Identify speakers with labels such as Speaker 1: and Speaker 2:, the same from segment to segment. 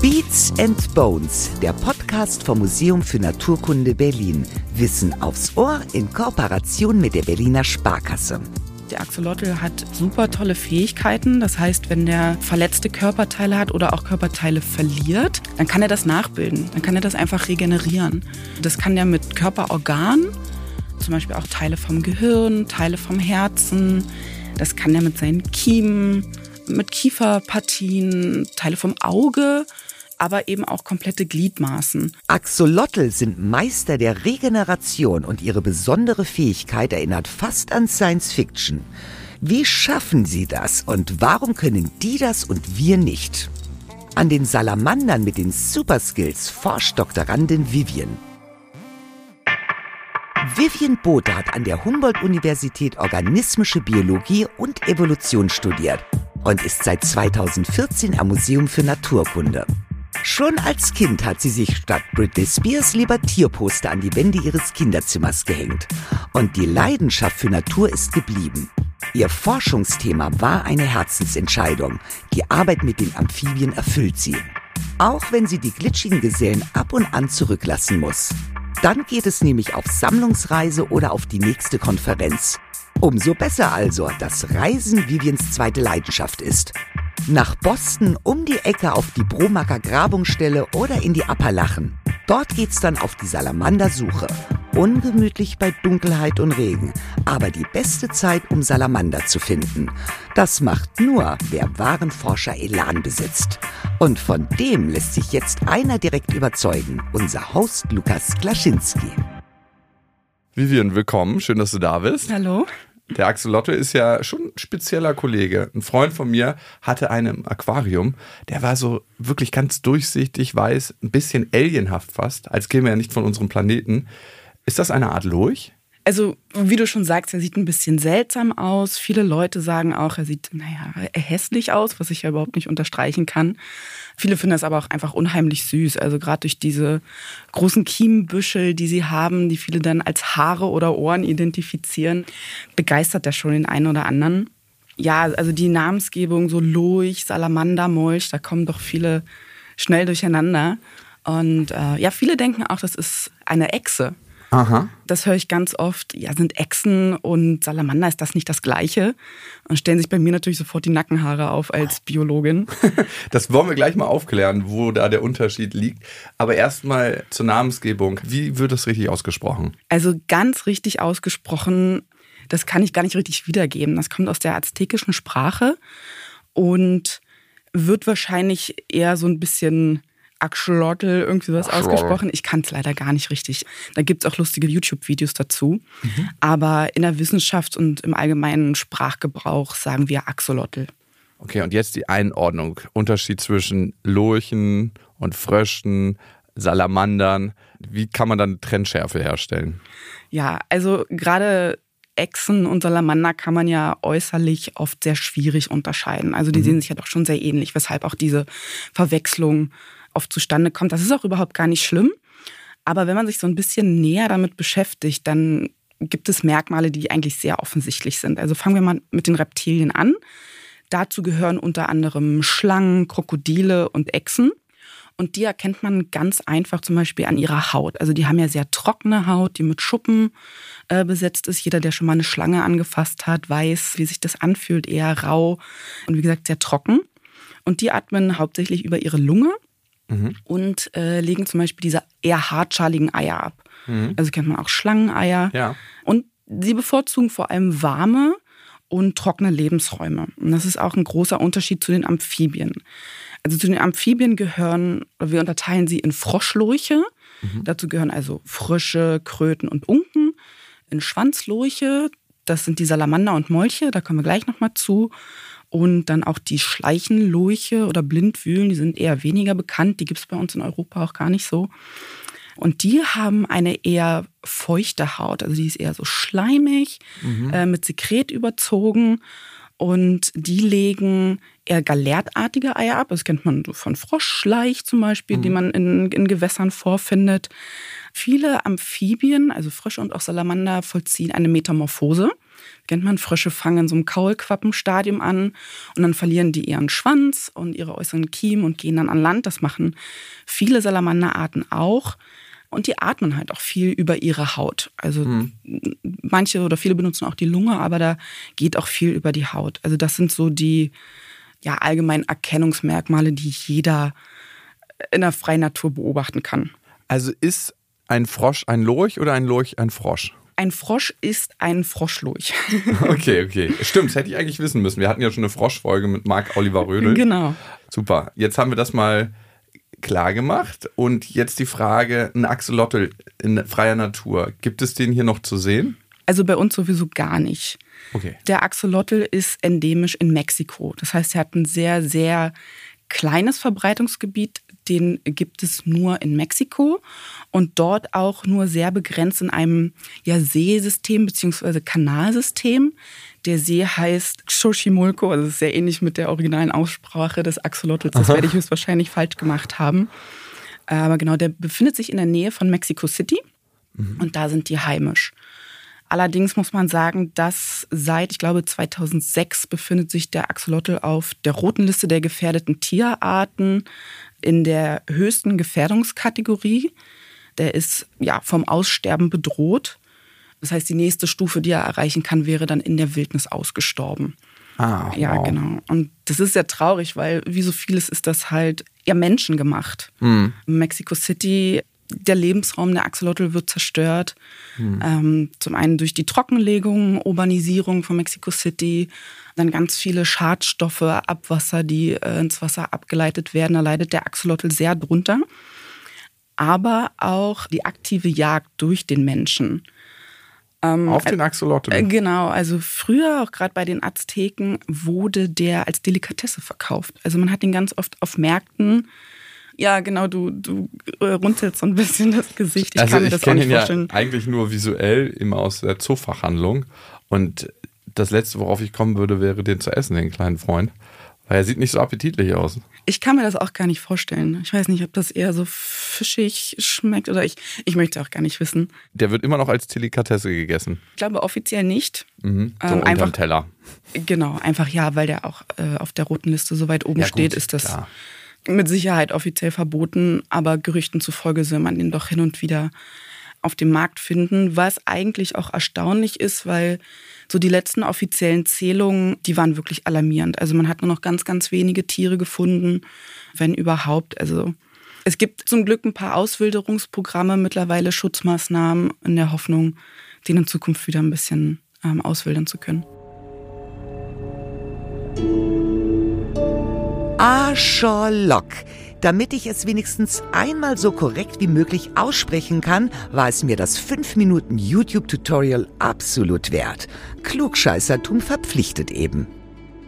Speaker 1: Beats and Bones, der Podcast vom Museum für Naturkunde Berlin. Wissen aufs Ohr in Kooperation mit der Berliner Sparkasse.
Speaker 2: Der Axolotl hat super tolle Fähigkeiten. Das heißt, wenn der verletzte Körperteile hat oder auch Körperteile verliert, dann kann er das nachbilden. Dann kann er das einfach regenerieren. Das kann er mit Körperorganen, zum Beispiel auch Teile vom Gehirn, Teile vom Herzen. Das kann er mit seinen Kiemen, mit Kieferpartien, Teile vom Auge aber eben auch komplette Gliedmaßen.
Speaker 1: Axolotl sind Meister der Regeneration und ihre besondere Fähigkeit erinnert fast an Science Fiction. Wie schaffen sie das und warum können die das und wir nicht? An den Salamandern mit den Superskills forscht Doktorandin Vivian. Vivian Bothe hat an der Humboldt-Universität organismische Biologie und Evolution studiert und ist seit 2014 am Museum für Naturkunde. Schon als Kind hat sie sich statt Britney Spears lieber Tierposter an die Wände ihres Kinderzimmers gehängt. Und die Leidenschaft für Natur ist geblieben. Ihr Forschungsthema war eine Herzensentscheidung. Die Arbeit mit den Amphibien erfüllt sie. Auch wenn sie die glitschigen Gesellen ab und an zurücklassen muss. Dann geht es nämlich auf Sammlungsreise oder auf die nächste Konferenz. Umso besser also, dass Reisen Vivians zweite Leidenschaft ist. Nach Boston um die Ecke auf die Bromacker Grabungsstelle oder in die Appalachen. Dort geht's dann auf die Salamandersuche. Ungemütlich bei Dunkelheit und Regen, aber die beste Zeit, um Salamander zu finden. Das macht nur, wer wahren Forscher Elan besitzt. Und von dem lässt sich jetzt einer direkt überzeugen, unser Host Lukas Klaschinski.
Speaker 3: Vivian, willkommen. Schön, dass du da bist.
Speaker 2: Hallo.
Speaker 3: Der Axolotl ist ja schon ein spezieller Kollege. Ein Freund von mir hatte einen Aquarium, der war so wirklich ganz durchsichtig, weiß, ein bisschen alienhaft fast, als käme er nicht von unserem Planeten. Ist das eine Art Lurch?
Speaker 2: Also, wie du schon sagst, er sieht ein bisschen seltsam aus. Viele Leute sagen auch, er sieht, naja, hässlich aus, was ich ja überhaupt nicht unterstreichen kann. Viele finden das aber auch einfach unheimlich süß. Also gerade durch diese großen Kiemenbüschel, die sie haben, die viele dann als Haare oder Ohren identifizieren, begeistert er schon den einen oder anderen. Ja, also die Namensgebung, so Lurch, Salamander, Molch, da kommen doch viele schnell durcheinander. Und äh, ja, viele denken auch, das ist eine Echse.
Speaker 3: Aha.
Speaker 2: Das höre ich ganz oft. Ja, sind Echsen und Salamander, ist das nicht das Gleiche? Und stellen sich bei mir natürlich sofort die Nackenhaare auf als Biologin.
Speaker 3: Das wollen wir gleich mal aufklären, wo da der Unterschied liegt. Aber erstmal zur Namensgebung. Wie wird das richtig ausgesprochen?
Speaker 2: Also ganz richtig ausgesprochen, das kann ich gar nicht richtig wiedergeben. Das kommt aus der aztekischen Sprache und wird wahrscheinlich eher so ein bisschen Axolotl, irgendwie was
Speaker 3: Axolotl.
Speaker 2: ausgesprochen. Ich kann es leider gar nicht richtig. Da gibt es auch lustige YouTube-Videos dazu.
Speaker 3: Mhm.
Speaker 2: Aber in der Wissenschaft und im allgemeinen Sprachgebrauch sagen wir Axolotl.
Speaker 3: Okay, und jetzt die Einordnung. Unterschied zwischen Lurchen und Fröschen, Salamandern. Wie kann man dann Trennschärfe herstellen?
Speaker 2: Ja, also gerade Echsen und Salamander kann man ja äußerlich oft sehr schwierig unterscheiden. Also die
Speaker 3: Mhm.
Speaker 2: sehen sich ja doch schon sehr ähnlich, weshalb auch diese Verwechslung oft zustande kommt. Das ist auch überhaupt gar nicht schlimm. Aber wenn man sich so ein bisschen näher damit beschäftigt, dann gibt es Merkmale, die eigentlich sehr offensichtlich sind. Also fangen wir mal mit den Reptilien an. Dazu gehören unter anderem Schlangen, Krokodile und Echsen. Und die erkennt man ganz einfach zum Beispiel an ihrer Haut. Also die haben ja sehr trockene Haut, die mit Schuppen äh, besetzt ist. Jeder, der schon mal eine Schlange angefasst hat, weiß, wie sich das anfühlt, eher rau und wie gesagt sehr trocken. Und die atmen hauptsächlich über ihre Lunge und äh, legen zum Beispiel diese eher hartschaligen Eier ab. Also kennt man auch Schlangeneier.
Speaker 3: Ja.
Speaker 2: Und sie bevorzugen vor allem warme und trockene Lebensräume. Und das ist auch ein großer Unterschied zu den Amphibien. Also zu den Amphibien gehören, oder wir unterteilen sie in Froschlurche. Dazu gehören also Frösche, Kröten und Unken. In Schwanzlurche, das sind die Salamander und Molche, da kommen wir gleich nochmal zu. Und dann auch die Schleichenlurche oder Blindwühlen, die sind eher weniger bekannt. Die gibt es bei uns in Europa auch gar nicht so. Und die haben eine eher feuchte Haut. Also die ist eher so schleimig, äh, mit Sekret überzogen. Und die legen eher galertartige Eier ab. Das kennt man so von Froschschleich zum Beispiel, die man in, in Gewässern vorfindet. Viele Amphibien, also Frösche und auch Salamander, vollziehen eine Metamorphose. Kennt man, Frösche fangen in so einem Kaulquappenstadium an und dann verlieren die ihren Schwanz und ihre äußeren Kiemen und gehen dann an Land. Das machen viele Salamanderarten auch. Und die atmen halt auch viel über ihre Haut. Also mhm. manche oder viele benutzen auch die Lunge, aber da geht auch viel über die Haut. Also das sind so die ja, allgemeinen Erkennungsmerkmale, die jeder in der freien Natur beobachten kann.
Speaker 3: Also ist ein Frosch ein Lurch oder ein Lurch ein Frosch?
Speaker 2: Ein Frosch ist ein Froschlurch.
Speaker 3: okay, okay. Stimmt, das hätte ich eigentlich wissen müssen. Wir hatten ja schon eine Froschfolge mit Marc Oliver Rödel.
Speaker 2: Genau.
Speaker 3: Super. Jetzt haben wir das mal klar gemacht. Und jetzt die Frage: Ein Axolotl in freier Natur, gibt es den hier noch zu sehen?
Speaker 2: Also bei uns sowieso gar nicht.
Speaker 3: Okay.
Speaker 2: Der Axolotl ist endemisch in Mexiko. Das heißt, er hat ein sehr, sehr kleines Verbreitungsgebiet. Den gibt es nur in Mexiko und dort auch nur sehr begrenzt in einem ja, Seesystem bzw. Kanalsystem. Der See heißt Xochimilco, also sehr ähnlich mit der originalen Aussprache des Axolotls. Das Aha. werde ich höchstwahrscheinlich falsch gemacht haben. Aber genau, der befindet sich in der Nähe von Mexico City mhm. und da sind die heimisch. Allerdings muss man sagen, dass seit, ich glaube, 2006 befindet sich der Axolotl auf der roten Liste der gefährdeten Tierarten in der höchsten Gefährdungskategorie. Der ist ja vom Aussterben bedroht. Das heißt, die nächste Stufe, die er erreichen kann, wäre dann in der Wildnis ausgestorben.
Speaker 3: Ah,
Speaker 2: ja,
Speaker 3: wow.
Speaker 2: genau. Und das ist sehr traurig, weil wie so vieles ist das halt ja menschengemacht. Mhm. Mexico City der Lebensraum der Axolotl wird zerstört. Hm. Ähm, zum einen durch die Trockenlegung, Urbanisierung von Mexico City, dann ganz viele Schadstoffe, Abwasser, die äh, ins Wasser abgeleitet werden. Da leidet der Axolotl sehr drunter. Aber auch die aktive Jagd durch den Menschen.
Speaker 3: Ähm, Auf den Axolotl?
Speaker 2: Äh, genau, also früher, auch gerade bei den Azteken, wurde der als Delikatesse verkauft. Also man hat ihn ganz oft auf Märkten ja, genau, du, du äh, runzelst so ein bisschen das Gesicht.
Speaker 3: Ich also kann mir das auch nicht vorstellen. Ja eigentlich nur visuell immer aus der Zoofachhandlung. Und das Letzte, worauf ich kommen würde, wäre den zu essen, den kleinen Freund. Weil er sieht nicht so appetitlich aus.
Speaker 2: Ich kann mir das auch gar nicht vorstellen. Ich weiß nicht, ob das eher so fischig schmeckt oder ich, ich möchte auch gar nicht wissen.
Speaker 3: Der wird immer noch als Delikatesse gegessen.
Speaker 2: Ich glaube offiziell nicht.
Speaker 3: Mhm, so ähm, einfach, Teller.
Speaker 2: Genau, einfach ja, weil der auch äh, auf der roten Liste so weit oben ja, steht, gut, ist das klar mit Sicherheit offiziell verboten, aber Gerüchten zufolge soll man den doch hin und wieder auf dem Markt finden, was eigentlich auch erstaunlich ist, weil so die letzten offiziellen Zählungen, die waren wirklich alarmierend. Also man hat nur noch ganz, ganz wenige Tiere gefunden, wenn überhaupt. Also es gibt zum Glück ein paar Auswilderungsprogramme, mittlerweile Schutzmaßnahmen in der Hoffnung, den in Zukunft wieder ein bisschen ähm, auswildern zu können.
Speaker 1: Ascholok. Damit ich es wenigstens einmal so korrekt wie möglich aussprechen kann, war es mir das 5 Minuten YouTube-Tutorial absolut wert. Klugscheißertum verpflichtet eben.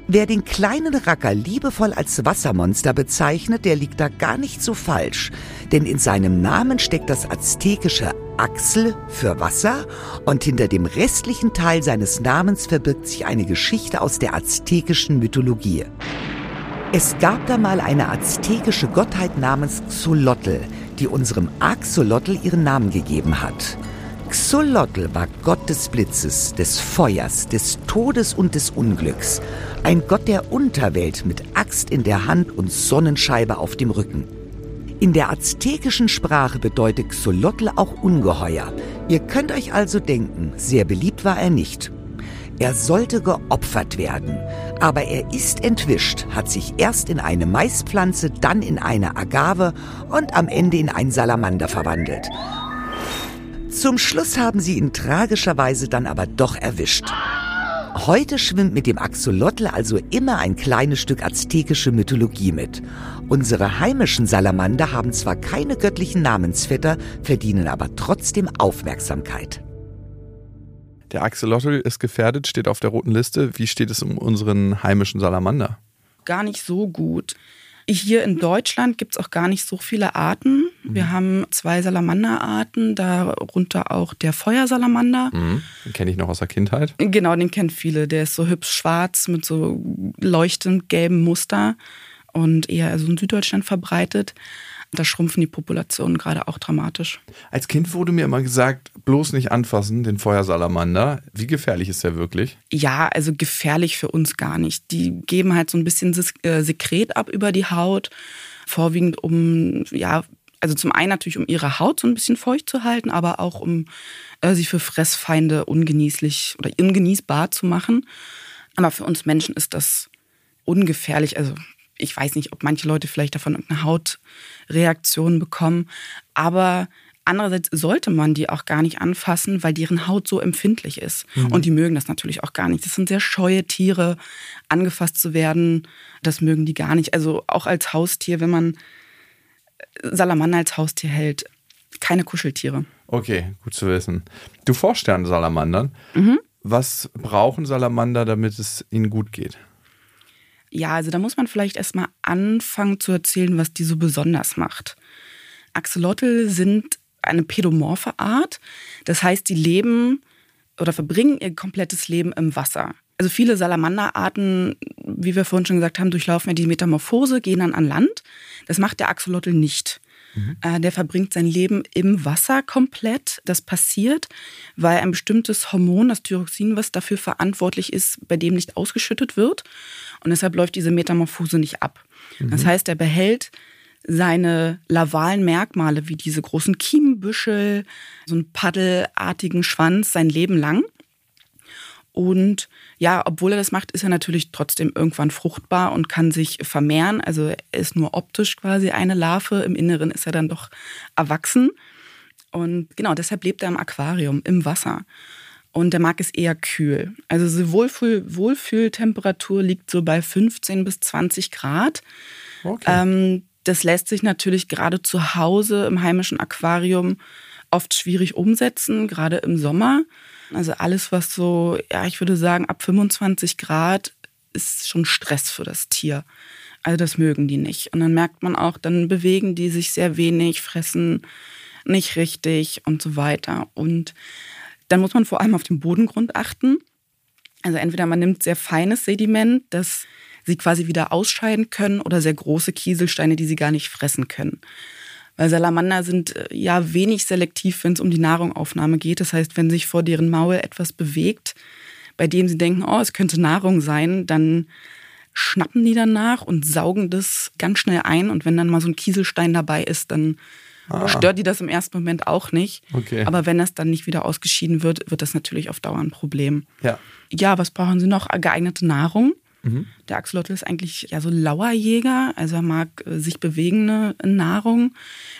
Speaker 1: Wer den kleinen Racker liebevoll als Wassermonster bezeichnet, der liegt da gar nicht so falsch. Denn in seinem Namen steckt das aztekische Axel für Wasser und hinter dem restlichen Teil seines Namens verbirgt sich eine Geschichte aus der aztekischen Mythologie. Es gab da mal eine aztekische Gottheit namens Xolotl, die unserem Axolotl ihren Namen gegeben hat. Xolotl war Gott des Blitzes, des Feuers, des Todes und des Unglücks. Ein Gott der Unterwelt mit Axt in der Hand und Sonnenscheibe auf dem Rücken. In der aztekischen Sprache bedeutet Xolotl auch Ungeheuer. Ihr könnt euch also denken, sehr beliebt war er nicht. Er sollte geopfert werden, aber er ist entwischt, hat sich erst in eine Maispflanze, dann in eine Agave und am Ende in einen Salamander verwandelt. Zum Schluss haben sie ihn tragischerweise dann aber doch erwischt. Heute schwimmt mit dem Axolotl also immer ein kleines Stück aztekische Mythologie mit. Unsere heimischen Salamander haben zwar keine göttlichen Namensvetter, verdienen aber trotzdem Aufmerksamkeit.
Speaker 3: Der Axolotl ist gefährdet, steht auf der roten Liste. Wie steht es um unseren heimischen Salamander?
Speaker 2: Gar nicht so gut. Hier in Deutschland gibt es auch gar nicht so viele Arten. Wir mhm. haben zwei Salamanderarten, darunter auch der Feuersalamander.
Speaker 3: Mhm. Den kenne ich noch aus der Kindheit.
Speaker 2: Genau, den kennen viele. Der ist so hübsch schwarz mit so leuchtend gelbem Muster und eher also in Süddeutschland verbreitet. Da schrumpfen die Populationen gerade auch dramatisch.
Speaker 3: Als Kind wurde mir immer gesagt, bloß nicht anfassen, den Feuersalamander. Wie gefährlich ist der wirklich?
Speaker 2: Ja, also gefährlich für uns gar nicht. Die geben halt so ein bisschen äh, Sekret ab über die Haut, vorwiegend um, ja, also zum einen natürlich, um ihre Haut so ein bisschen feucht zu halten, aber auch um äh, sie für Fressfeinde ungenießlich oder ungenießbar zu machen. Aber für uns Menschen ist das ungefährlich. Also ich weiß nicht, ob manche Leute vielleicht davon irgendeine Hautreaktion bekommen, aber andererseits sollte man die auch gar nicht anfassen, weil deren Haut so empfindlich ist. Mhm. Und die mögen das natürlich auch gar nicht. Das sind sehr scheue Tiere, angefasst zu werden, das mögen die gar nicht. Also auch als Haustier, wenn man Salamander als Haustier hält, keine Kuscheltiere.
Speaker 3: Okay, gut zu wissen. Du forschst ja an Salamandern. Mhm. Was brauchen Salamander, damit es ihnen gut geht?
Speaker 2: Ja, also da muss man vielleicht erstmal anfangen zu erzählen, was die so besonders macht. Axolotl sind eine pädomorphe Art. Das heißt, die leben oder verbringen ihr komplettes Leben im Wasser. Also viele Salamanderarten, wie wir vorhin schon gesagt haben, durchlaufen ja die Metamorphose, gehen dann an Land. Das macht der Axolotl nicht. Mhm. Äh, der verbringt sein Leben im Wasser komplett. Das passiert, weil ein bestimmtes Hormon, das Thyroxin, was dafür verantwortlich ist, bei dem nicht ausgeschüttet wird. Und deshalb läuft diese Metamorphose nicht ab. Mhm. Das heißt, er behält seine lavalen Merkmale wie diese großen Kiemenbüschel, so einen paddelartigen Schwanz sein Leben lang. Und ja, obwohl er das macht, ist er natürlich trotzdem irgendwann fruchtbar und kann sich vermehren. Also er ist nur optisch quasi eine Larve, im Inneren ist er dann doch erwachsen. Und genau, deshalb lebt er im Aquarium, im Wasser. Und der mag es eher kühl. Also die Wohlfühl Wohlfühltemperatur liegt so bei 15 bis 20 Grad. Okay. Ähm, das lässt sich natürlich gerade zu Hause im heimischen Aquarium oft schwierig umsetzen, gerade im Sommer. Also alles, was so, ja, ich würde sagen, ab 25 Grad ist schon Stress für das Tier. Also das mögen die nicht. Und dann merkt man auch, dann bewegen die sich sehr wenig, fressen nicht richtig und so weiter. Und dann muss man vor allem auf den Bodengrund achten. Also entweder man nimmt sehr feines Sediment, das sie quasi wieder ausscheiden können, oder sehr große Kieselsteine, die sie gar nicht fressen können. Weil Salamander sind äh, ja wenig selektiv, wenn es um die Nahrungaufnahme geht. Das heißt, wenn sich vor deren Maul etwas bewegt, bei dem sie denken, oh, es könnte Nahrung sein, dann schnappen die danach und saugen das ganz schnell ein. Und wenn dann mal so ein Kieselstein dabei ist, dann ah. stört die das im ersten Moment auch nicht. Okay. Aber wenn das dann nicht wieder ausgeschieden wird, wird das natürlich auf Dauer ein Problem. Ja. Ja, was brauchen sie noch? Geeignete Nahrung. Mhm. Der Axolotl ist eigentlich ja so Lauerjäger, also er mag äh, sich bewegende Nahrung.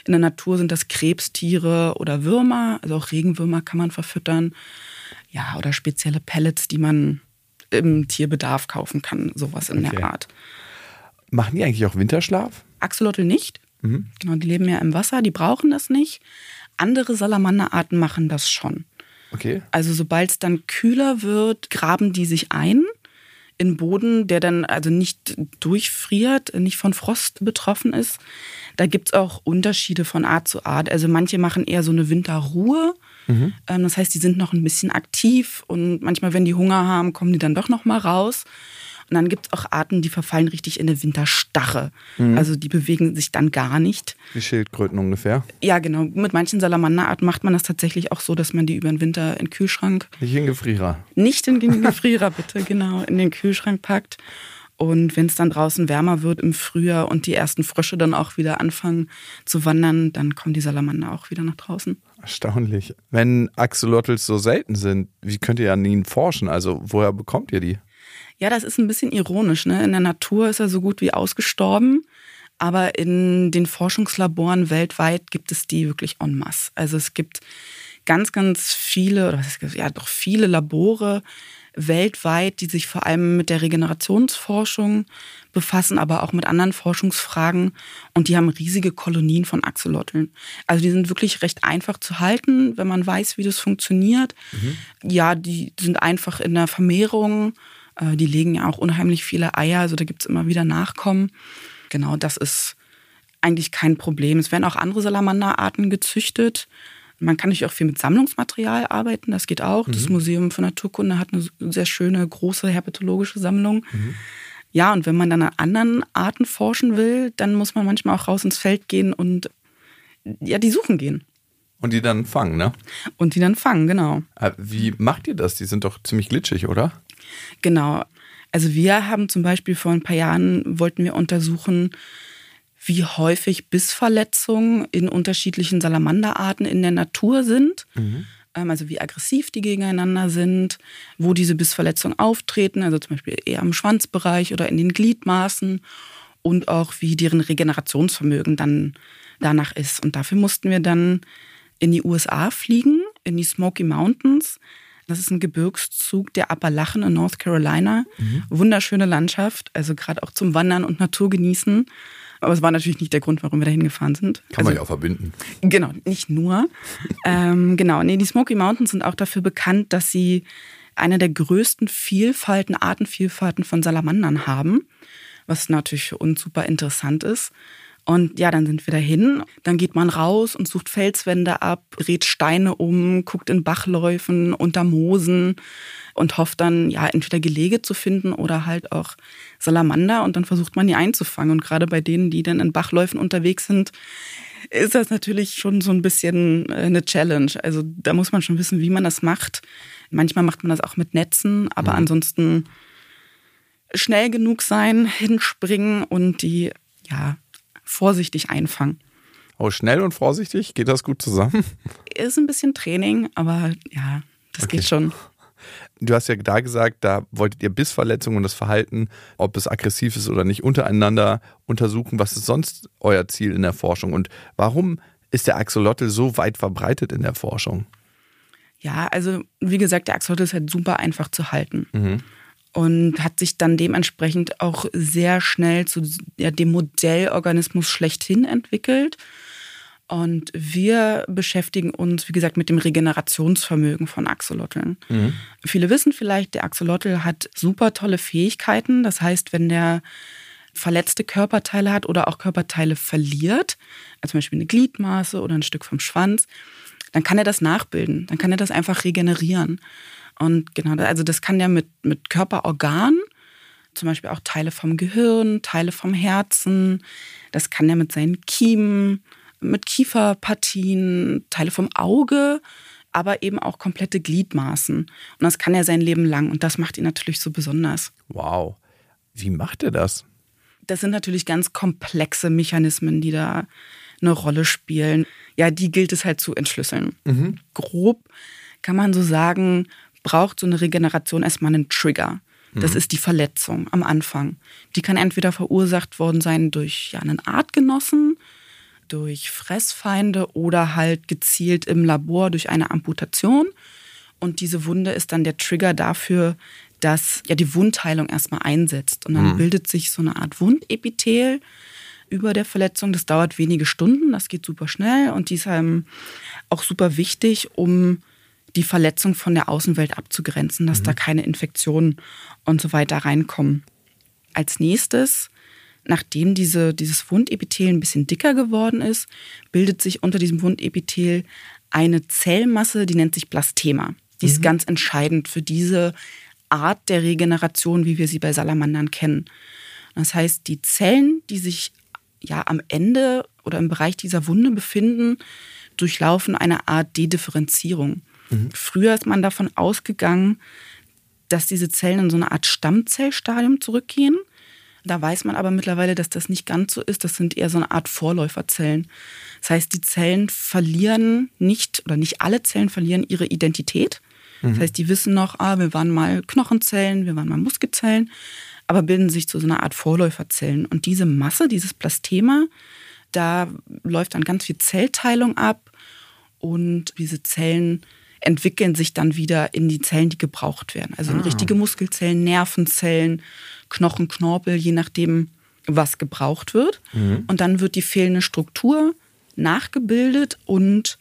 Speaker 2: In der Natur sind das Krebstiere oder Würmer, also auch Regenwürmer kann man verfüttern. Ja, oder spezielle Pellets, die man im Tierbedarf kaufen kann, sowas in okay. der Art.
Speaker 3: Machen die eigentlich auch Winterschlaf?
Speaker 2: Axolotl nicht. Mhm. Genau, die leben ja im Wasser, die brauchen das nicht. Andere Salamanderarten machen das schon. Okay. Also sobald es dann kühler wird, graben die sich ein in Boden, der dann also nicht durchfriert, nicht von Frost betroffen ist. Da gibt es auch Unterschiede von Art zu Art. Also manche machen eher so eine Winterruhe. Mhm. Ähm, das heißt, die sind noch ein bisschen aktiv und manchmal, wenn die Hunger haben, kommen die dann doch noch mal raus. Und dann gibt es auch Arten, die verfallen richtig in eine Winterstarre. Mhm. Also die bewegen sich dann gar nicht.
Speaker 3: Wie Schildkröten ungefähr?
Speaker 2: Ja, genau. Mit manchen Salamanderarten macht man das tatsächlich auch so, dass man die über den Winter in den Kühlschrank.
Speaker 3: Nicht in Gefrierer.
Speaker 2: Nicht in den Gefrierer, bitte, genau. In den Kühlschrank packt. Und wenn es dann draußen wärmer wird im Frühjahr und die ersten Frösche dann auch wieder anfangen zu wandern, dann kommen die Salamander auch wieder nach draußen.
Speaker 3: Erstaunlich. Wenn Axolotls so selten sind, wie könnt ihr an ihnen forschen? Also woher bekommt ihr die?
Speaker 2: Ja, das ist ein bisschen ironisch. Ne? In der Natur ist er so gut wie ausgestorben. Aber in den Forschungslaboren weltweit gibt es die wirklich en masse. Also es gibt ganz, ganz viele, oder was ist, ja doch viele Labore weltweit, die sich vor allem mit der Regenerationsforschung befassen, aber auch mit anderen Forschungsfragen. Und die haben riesige Kolonien von Axolotln. Also die sind wirklich recht einfach zu halten, wenn man weiß, wie das funktioniert. Mhm. Ja, die sind einfach in der Vermehrung äh, die legen ja auch unheimlich viele Eier, also da gibt es immer wieder Nachkommen. Genau, das ist eigentlich kein Problem. Es werden auch andere Salamanderarten gezüchtet. Man kann natürlich auch viel mit Sammlungsmaterial arbeiten, das geht auch. Mhm. Das Museum für Naturkunde hat eine sehr schöne, große herpetologische Sammlung. Mhm. Ja, und wenn man dann an anderen Arten forschen will, dann muss man manchmal auch raus ins Feld gehen und ja, die suchen gehen.
Speaker 3: Und die dann fangen, ne?
Speaker 2: Und die dann fangen, genau.
Speaker 3: Äh, wie macht ihr das? Die sind doch ziemlich glitschig, oder?
Speaker 2: Genau. Also wir haben zum Beispiel vor ein paar Jahren wollten wir untersuchen, wie häufig Bissverletzungen in unterschiedlichen Salamanderarten in der Natur sind. Mhm. Also wie aggressiv die gegeneinander sind, wo diese Bissverletzungen auftreten, also zum Beispiel eher im Schwanzbereich oder in den Gliedmaßen und auch wie deren Regenerationsvermögen dann danach ist. Und dafür mussten wir dann in die USA fliegen, in die Smoky Mountains. Das ist ein Gebirgszug der Appalachen in North Carolina. Mhm. Wunderschöne Landschaft, also gerade auch zum Wandern und Natur genießen. Aber es war natürlich nicht der Grund, warum wir dahin gefahren sind.
Speaker 3: Kann also, man ja auch verbinden.
Speaker 2: Genau, nicht nur. ähm, genau, nee, die Smoky Mountains sind auch dafür bekannt, dass sie eine der größten Vielfalten, Artenvielfalten von Salamandern haben, was natürlich für uns super interessant ist. Und ja, dann sind wir dahin. Dann geht man raus und sucht Felswände ab, dreht Steine um, guckt in Bachläufen, unter Moosen und hofft dann, ja, entweder Gelege zu finden oder halt auch Salamander und dann versucht man die einzufangen. Und gerade bei denen, die dann in Bachläufen unterwegs sind, ist das natürlich schon so ein bisschen äh, eine Challenge. Also da muss man schon wissen, wie man das macht. Manchmal macht man das auch mit Netzen, aber mhm. ansonsten schnell genug sein, hinspringen und die ja, vorsichtig einfangen.
Speaker 3: Oh, schnell und vorsichtig, geht das gut zusammen?
Speaker 2: Ist ein bisschen Training, aber ja, das okay. geht schon.
Speaker 3: Du hast ja da gesagt, da wolltet ihr Bissverletzungen und das Verhalten, ob es aggressiv ist oder nicht, untereinander untersuchen. Was ist sonst euer Ziel in der Forschung und warum ist der Axolotl so weit verbreitet in der Forschung?
Speaker 2: Ja, also wie gesagt, der Axolotl ist halt super einfach zu halten. Mhm und hat sich dann dementsprechend auch sehr schnell zu ja, dem Modellorganismus schlechthin entwickelt. Und wir beschäftigen uns, wie gesagt, mit dem Regenerationsvermögen von Axolotln. Mhm. Viele wissen vielleicht, der Axolotl hat super tolle Fähigkeiten. Das heißt, wenn der verletzte Körperteile hat oder auch Körperteile verliert, also zum Beispiel eine Gliedmaße oder ein Stück vom Schwanz, dann kann er das nachbilden. Dann kann er das einfach regenerieren. Und genau, also das kann der mit, mit Körperorganen, zum Beispiel auch Teile vom Gehirn, Teile vom Herzen, das kann er mit seinen Kiemen, mit Kieferpartien, Teile vom Auge, aber eben auch komplette Gliedmaßen. Und das kann er sein Leben lang. Und das macht ihn natürlich so besonders.
Speaker 3: Wow. Wie macht er das?
Speaker 2: Das sind natürlich ganz komplexe Mechanismen, die da eine Rolle spielen. Ja, die gilt es halt zu entschlüsseln. Mhm. Grob kann man so sagen, braucht so eine Regeneration erstmal einen Trigger. Das mhm. ist die Verletzung am Anfang. Die kann entweder verursacht worden sein durch ja, einen Artgenossen, durch Fressfeinde oder halt gezielt im Labor durch eine Amputation. Und diese Wunde ist dann der Trigger dafür, dass ja die Wundheilung erstmal einsetzt. Und dann mhm. bildet sich so eine Art Wundepithel über der Verletzung. Das dauert wenige Stunden, das geht super schnell und die ist einem auch super wichtig, um die Verletzung von der Außenwelt abzugrenzen, dass mhm. da keine Infektionen und so weiter reinkommen. Als nächstes, nachdem diese, dieses Wundepithel ein bisschen dicker geworden ist, bildet sich unter diesem Wundepithel eine Zellmasse, die nennt sich Blastema. Die mhm. ist ganz entscheidend für diese Art der Regeneration, wie wir sie bei Salamandern kennen. Das heißt, die Zellen, die sich ja am Ende oder im Bereich dieser Wunde befinden, durchlaufen eine Art Dedifferenzierung. Mhm. Früher ist man davon ausgegangen, dass diese Zellen in so eine Art Stammzellstadium zurückgehen. Da weiß man aber mittlerweile, dass das nicht ganz so ist. Das sind eher so eine Art Vorläuferzellen. Das heißt, die Zellen verlieren nicht, oder nicht alle Zellen verlieren ihre Identität. Das mhm. heißt, die wissen noch, ah, wir waren mal Knochenzellen, wir waren mal Muskelzellen, aber bilden sich zu so einer Art Vorläuferzellen. Und diese Masse, dieses Plastema, da läuft dann ganz viel Zellteilung ab und diese Zellen entwickeln sich dann wieder in die Zellen, die gebraucht werden. Also in ah. richtige Muskelzellen, Nervenzellen, Knochen, Knorpel, je nachdem, was gebraucht wird. Mhm. Und dann wird die fehlende Struktur nachgebildet und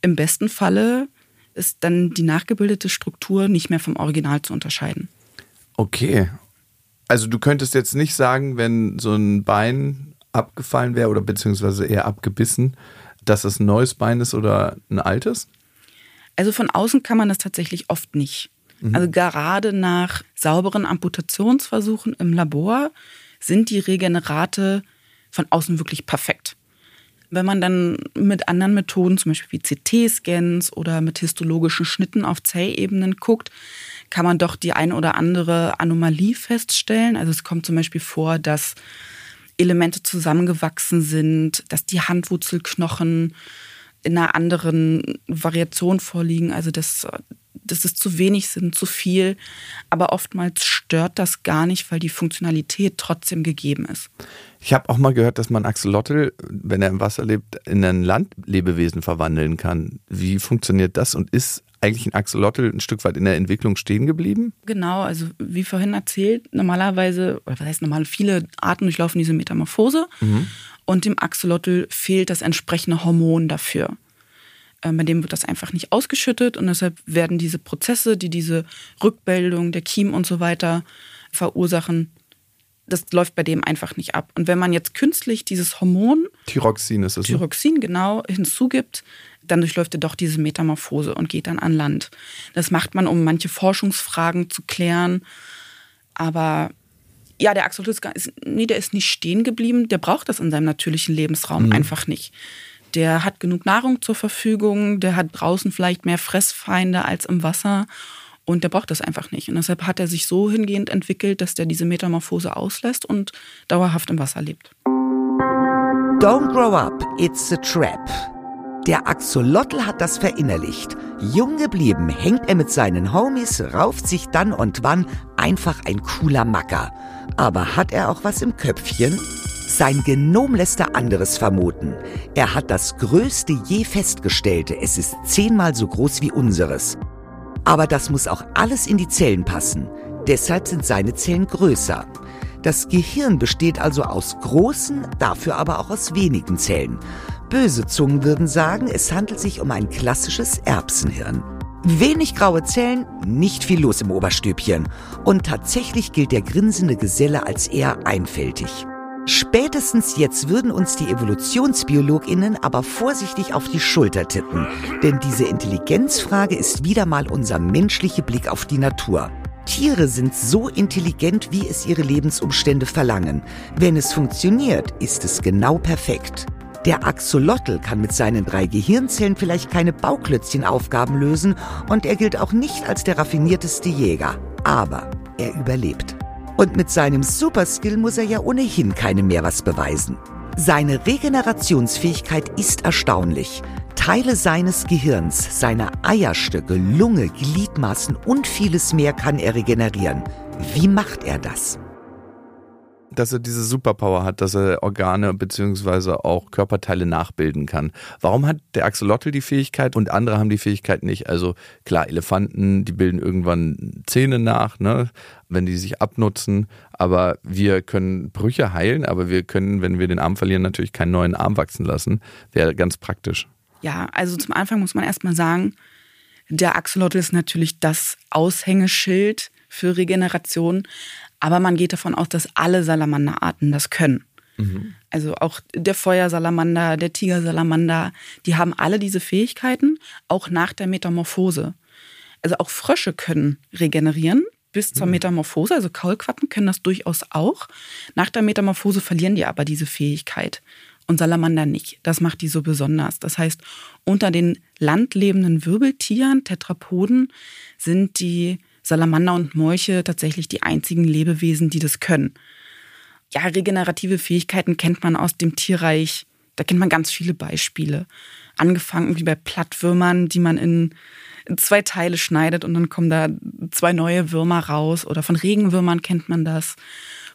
Speaker 2: im besten Falle ist dann die nachgebildete Struktur nicht mehr vom Original zu unterscheiden.
Speaker 3: Okay. Also du könntest jetzt nicht sagen, wenn so ein Bein abgefallen wäre oder beziehungsweise eher abgebissen, dass es ein neues Bein ist oder ein altes?
Speaker 2: Also von außen kann man das tatsächlich oft nicht. Mhm. Also gerade nach sauberen Amputationsversuchen im Labor sind die Regenerate von außen wirklich perfekt. Wenn man dann mit anderen Methoden, zum Beispiel wie CT-Scans oder mit histologischen Schnitten auf Zellebenen guckt, kann man doch die eine oder andere Anomalie feststellen. Also es kommt zum Beispiel vor, dass Elemente zusammengewachsen sind, dass die Handwurzelknochen in einer anderen Variation vorliegen, also dass, dass es zu wenig sind, zu viel. Aber oftmals stört das gar nicht, weil die Funktionalität trotzdem gegeben ist.
Speaker 3: Ich habe auch mal gehört, dass man Axolotl, wenn er im Wasser lebt, in ein Landlebewesen verwandeln kann. Wie funktioniert das und ist eigentlich ein Axolotl ein Stück weit in der Entwicklung stehen geblieben?
Speaker 2: Genau, also wie vorhin erzählt, normalerweise, oder was heißt normal, viele Arten durchlaufen diese Metamorphose mhm. und dem Axolotl fehlt das entsprechende Hormon dafür. Ähm, bei dem wird das einfach nicht ausgeschüttet und deshalb werden diese Prozesse, die diese Rückbildung der Kiem und so weiter verursachen, das läuft bei dem einfach nicht ab. Und wenn man jetzt künstlich dieses Hormon,
Speaker 3: Thyroxin ist es?
Speaker 2: Thyroxin, ne? genau, hinzugibt, dann durchläuft er doch diese Metamorphose und geht dann an Land. Das macht man, um manche Forschungsfragen zu klären. Aber ja, der Axolotl ist, nee, der ist nicht stehen geblieben. Der braucht das in seinem natürlichen Lebensraum mhm. einfach nicht. Der hat genug Nahrung zur Verfügung, der hat draußen vielleicht mehr Fressfeinde als im Wasser und der braucht das einfach nicht. Und deshalb hat er sich so hingehend entwickelt, dass der diese Metamorphose auslässt und dauerhaft im Wasser lebt.
Speaker 1: Don't grow up, it's a trap. Der Axolotl hat das verinnerlicht. Jung geblieben hängt er mit seinen Homies, rauft sich dann und wann einfach ein cooler Macker. Aber hat er auch was im Köpfchen? Sein Genom lässt er anderes vermuten. Er hat das größte je festgestellte. Es ist zehnmal so groß wie unseres. Aber das muss auch alles in die Zellen passen. Deshalb sind seine Zellen größer. Das Gehirn besteht also aus großen, dafür aber auch aus wenigen Zellen. Böse Zungen würden sagen, es handelt sich um ein klassisches Erbsenhirn. Wenig graue Zellen, nicht viel los im Oberstübchen. Und tatsächlich gilt der grinsende Geselle als eher einfältig. Spätestens jetzt würden uns die Evolutionsbiologinnen aber vorsichtig auf die Schulter tippen, denn diese Intelligenzfrage ist wieder mal unser menschlicher Blick auf die Natur. Tiere sind so intelligent, wie es ihre Lebensumstände verlangen. Wenn es funktioniert, ist es genau perfekt. Der Axolotl kann mit seinen drei Gehirnzellen vielleicht keine Bauklötzchenaufgaben lösen und er gilt auch nicht als der raffinierteste Jäger. Aber er überlebt. Und mit seinem Superskill muss er ja ohnehin keinem mehr was beweisen. Seine Regenerationsfähigkeit ist erstaunlich. Teile seines Gehirns, seine Eierstöcke, Lunge, Gliedmaßen und vieles mehr kann er regenerieren. Wie macht er das?
Speaker 3: Dass er diese Superpower hat, dass er Organe beziehungsweise auch Körperteile nachbilden kann. Warum hat der Axolotl die Fähigkeit und andere haben die Fähigkeit nicht? Also klar, Elefanten, die bilden irgendwann Zähne nach, ne, wenn die sich abnutzen, aber wir können Brüche heilen, aber wir können, wenn wir den Arm verlieren, natürlich keinen neuen Arm wachsen lassen. Wäre ganz praktisch.
Speaker 2: Ja, also zum Anfang muss man erstmal sagen, der Axolotl ist natürlich das Aushängeschild für Regeneration. Aber man geht davon aus, dass alle Salamanderarten das können. Mhm. Also auch der Feuersalamander, der Tigersalamander, die haben alle diese Fähigkeiten, auch nach der Metamorphose. Also auch Frösche können regenerieren bis zur mhm. Metamorphose, also Kaulquappen können das durchaus auch. Nach der Metamorphose verlieren die aber diese Fähigkeit und Salamander nicht. Das macht die so besonders. Das heißt, unter den landlebenden Wirbeltieren, Tetrapoden, sind die Salamander und Molche tatsächlich die einzigen Lebewesen, die das können. Ja, regenerative Fähigkeiten kennt man aus dem Tierreich. Da kennt man ganz viele Beispiele. Angefangen wie bei Plattwürmern, die man in, zwei Teile schneidet und dann kommen da zwei neue Würmer raus. Oder von Regenwürmern kennt man das.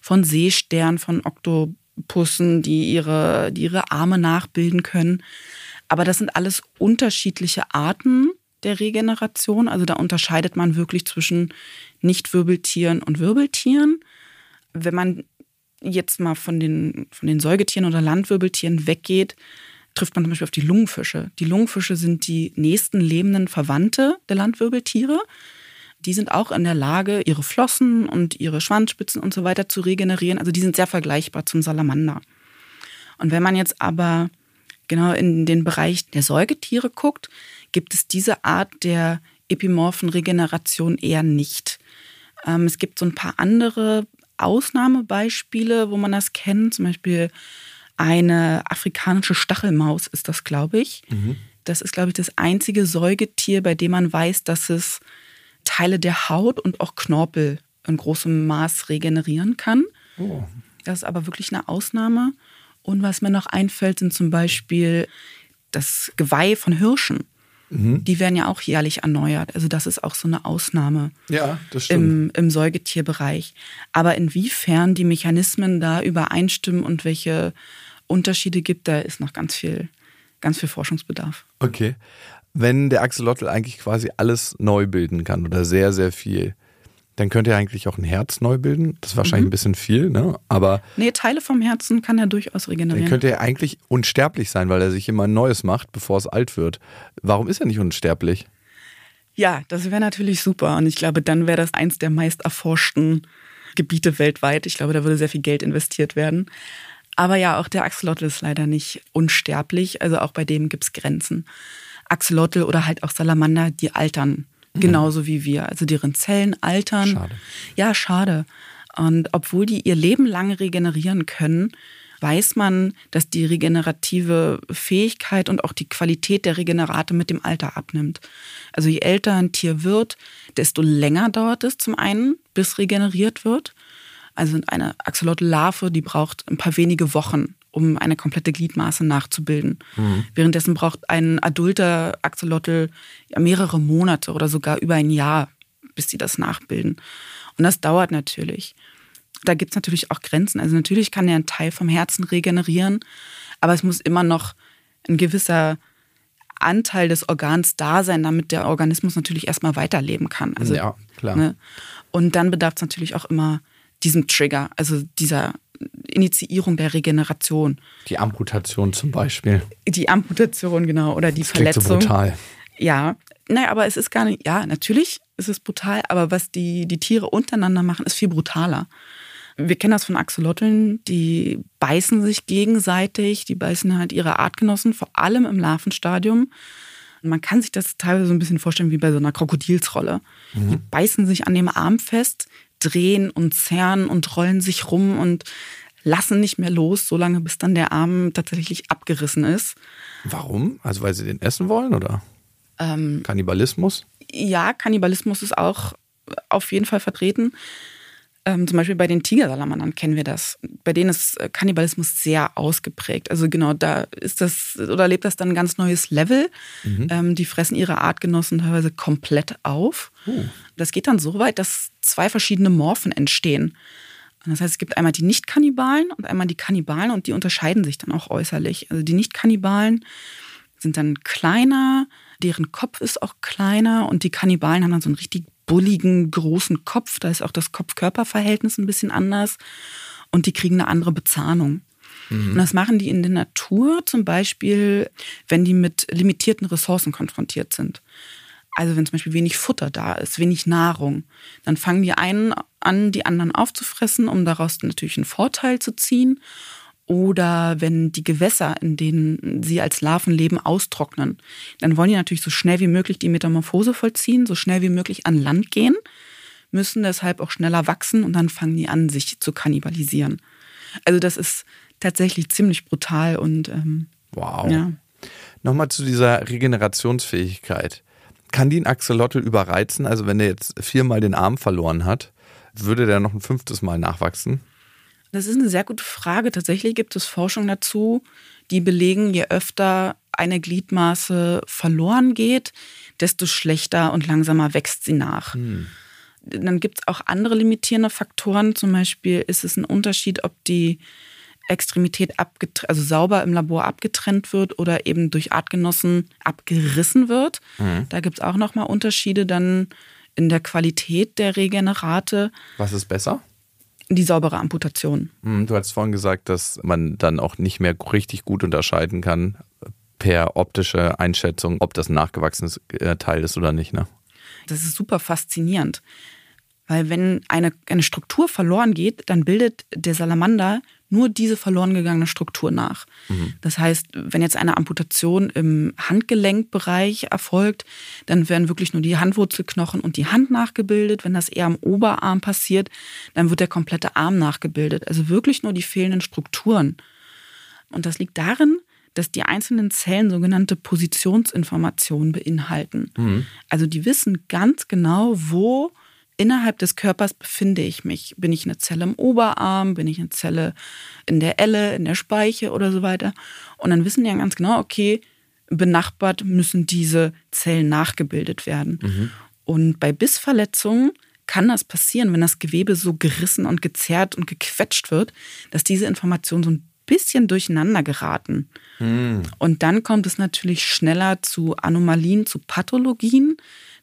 Speaker 2: Von Seesternen, von Oktopussen, die ihre, die ihre Arme nachbilden können. Aber das sind alles unterschiedliche Arten der Regeneration. Also da unterscheidet man wirklich zwischen Nicht-Wirbeltieren und Wirbeltieren. Wenn man jetzt mal von den, von den Säugetieren oder Landwirbeltieren weggeht, trifft man zum Beispiel auf die Lungenfische. Die Lungenfische sind die nächsten lebenden Verwandte der Landwirbeltiere. Die sind auch in der Lage, ihre Flossen und ihre Schwanzspitzen und so weiter zu regenerieren. Also die sind sehr vergleichbar zum Salamander. Und wenn man jetzt aber genau in den Bereich der Säugetiere guckt, gibt es diese Art der epimorphen Regeneration eher nicht. Ähm, es gibt so ein paar andere Ausnahmebeispiele, wo man das kennt. Zum Beispiel eine afrikanische Stachelmaus ist das, glaube ich. Mhm. Das ist, glaube ich, das einzige Säugetier, bei dem man weiß, dass es Teile der Haut und auch Knorpel in großem Maß regenerieren kann. Oh. Das ist aber wirklich eine Ausnahme. Und was mir noch einfällt, sind zum Beispiel das Geweih von Hirschen. Mhm. Die werden ja auch jährlich erneuert. Also das ist auch so eine Ausnahme
Speaker 3: ja, das stimmt.
Speaker 2: Im, im Säugetierbereich. Aber inwiefern die Mechanismen da übereinstimmen und welche Unterschiede gibt, da ist noch ganz viel, ganz viel Forschungsbedarf.
Speaker 3: Okay. Wenn der Axolotl eigentlich quasi alles neu bilden kann oder sehr, sehr viel, dann könnte er eigentlich auch ein Herz neu bilden. Das ist wahrscheinlich mhm. ein bisschen viel, ne? Aber.
Speaker 2: Nee, Teile vom Herzen kann er durchaus regenerieren.
Speaker 3: Dann könnte er eigentlich unsterblich sein, weil er sich immer ein Neues macht, bevor es alt wird. Warum ist er nicht unsterblich?
Speaker 2: Ja, das wäre natürlich super. Und ich glaube, dann wäre das eins der meist erforschten Gebiete weltweit. Ich glaube, da würde sehr viel Geld investiert werden. Aber ja, auch der Axolotl ist leider nicht unsterblich. Also auch bei dem gibt es Grenzen. Axolotl oder halt auch Salamander, die altern. Genauso wie wir. Also deren Zellen altern.
Speaker 3: Schade.
Speaker 2: Ja, schade. Und obwohl die ihr Leben lang regenerieren können, weiß man, dass die regenerative Fähigkeit und auch die Qualität der Regenerate mit dem Alter abnimmt. Also je älter ein Tier wird, desto länger dauert es zum einen, bis regeneriert wird. Also eine Axolotl-Larve, die braucht ein paar wenige Wochen, um eine komplette Gliedmaße nachzubilden. Mhm. Währenddessen braucht ein adulter Axolotl mehrere Monate oder sogar über ein Jahr, bis sie das nachbilden. Und das dauert natürlich. Da gibt es natürlich auch Grenzen. Also natürlich kann er einen Teil vom Herzen regenerieren, aber es muss immer noch ein gewisser Anteil des Organs da sein, damit der Organismus natürlich erstmal weiterleben kann.
Speaker 3: Also, ja, klar.
Speaker 2: Ne? Und dann bedarf es natürlich auch immer diesem Trigger, also dieser Initiierung der Regeneration.
Speaker 3: Die Amputation zum Beispiel.
Speaker 2: Die Amputation, genau, oder die das Verletzung. So
Speaker 3: brutal.
Speaker 2: Ja, naja, aber es ist gar nicht, ja, natürlich ist es brutal, aber was die, die Tiere untereinander machen, ist viel brutaler. Wir kennen das von Axolotln, die beißen sich gegenseitig, die beißen halt ihre Artgenossen, vor allem im Larvenstadium. Man kann sich das teilweise so ein bisschen vorstellen wie bei so einer Krokodilsrolle. Mhm. Die beißen sich an dem Arm fest, drehen und zerren und rollen sich rum und lassen nicht mehr los, solange bis dann der Arm tatsächlich abgerissen ist.
Speaker 3: Warum? Also weil sie den essen wollen oder? Ähm, Kannibalismus?
Speaker 2: Ja, Kannibalismus ist auch auf jeden Fall vertreten. Ähm, zum Beispiel bei den Tigersalamandern kennen wir das. Bei denen ist äh, Kannibalismus sehr ausgeprägt. Also genau, da ist das oder lebt das dann ein ganz neues Level. Mhm. Ähm, die fressen ihre Artgenossen teilweise komplett auf. Uh. Das geht dann so weit, dass zwei verschiedene Morphen entstehen. Das heißt, es gibt einmal die Nicht-Kannibalen und einmal die Kannibalen und die unterscheiden sich dann auch äußerlich. Also die Nicht-Kannibalen sind dann kleiner, deren Kopf ist auch kleiner und die Kannibalen haben dann so einen richtig bulligen, großen Kopf. Da ist auch das Kopf-Körper-Verhältnis ein bisschen anders. Und die kriegen eine andere Bezahnung. Mhm. Und das machen die in der Natur zum Beispiel, wenn die mit limitierten Ressourcen konfrontiert sind. Also wenn zum Beispiel wenig Futter da ist, wenig Nahrung, dann fangen die einen an, die anderen aufzufressen, um daraus natürlich einen Vorteil zu ziehen oder wenn die Gewässer, in denen sie als Larven leben, austrocknen, dann wollen die natürlich so schnell wie möglich die Metamorphose vollziehen, so schnell wie möglich an Land gehen, müssen deshalb auch schneller wachsen und dann fangen die an, sich zu kannibalisieren. Also das ist tatsächlich ziemlich brutal und ähm,
Speaker 3: wow. Ja. Nochmal zu dieser Regenerationsfähigkeit. Kann die ein Axolotl überreizen? Also wenn der jetzt viermal den Arm verloren hat, würde der noch ein fünftes Mal nachwachsen?
Speaker 2: Das ist eine sehr gute Frage. Tatsächlich gibt es Forschung dazu, die belegen, je öfter eine Gliedmaße verloren geht, desto schlechter und langsamer wächst sie nach. Hm. Dann gibt es auch andere limitierende Faktoren. Zum Beispiel ist es ein Unterschied, ob die Extremität also sauber im Labor abgetrennt wird oder eben durch Artgenossen abgerissen wird. Mhm. Da gibt es auch nochmal Unterschiede dann in der Qualität der Regenerate.
Speaker 3: Was ist besser?
Speaker 2: Die saubere Amputation.
Speaker 3: Hm, du hast vorhin gesagt, dass man dann auch nicht mehr richtig gut unterscheiden kann per optische Einschätzung, ob das ein nachgewachsenes äh, Teil ist oder nicht. Ne?
Speaker 2: Das ist super faszinierend. Weil wenn eine, eine Struktur verloren geht, dann bildet der Salamander nur diese verloren gegangene Struktur nach. Mhm. Das heißt, wenn jetzt eine Amputation im Handgelenkbereich erfolgt, dann werden wirklich nur die Handwurzelknochen und die Hand nachgebildet. Wenn das eher am Oberarm passiert, dann wird der komplette Arm nachgebildet. Also wirklich nur die fehlenden Strukturen. Und das liegt darin, dass die einzelnen Zellen sogenannte Positionsinformationen beinhalten. Mhm. Also die wissen ganz genau, wo innerhalb des Körpers befinde ich mich. Bin ich eine Zelle im Oberarm? Bin ich eine Zelle in der Elle, in der Speiche oder so weiter? Und dann wissen die ja ganz genau, okay, benachbart müssen diese Zellen nachgebildet werden. Mhm. Und bei Bissverletzungen kann das passieren, wenn das Gewebe so gerissen und gezerrt und gequetscht wird, dass diese Informationen so ein bisschen durcheinander geraten. Mhm. Und dann kommt es natürlich schneller zu Anomalien, zu Pathologien,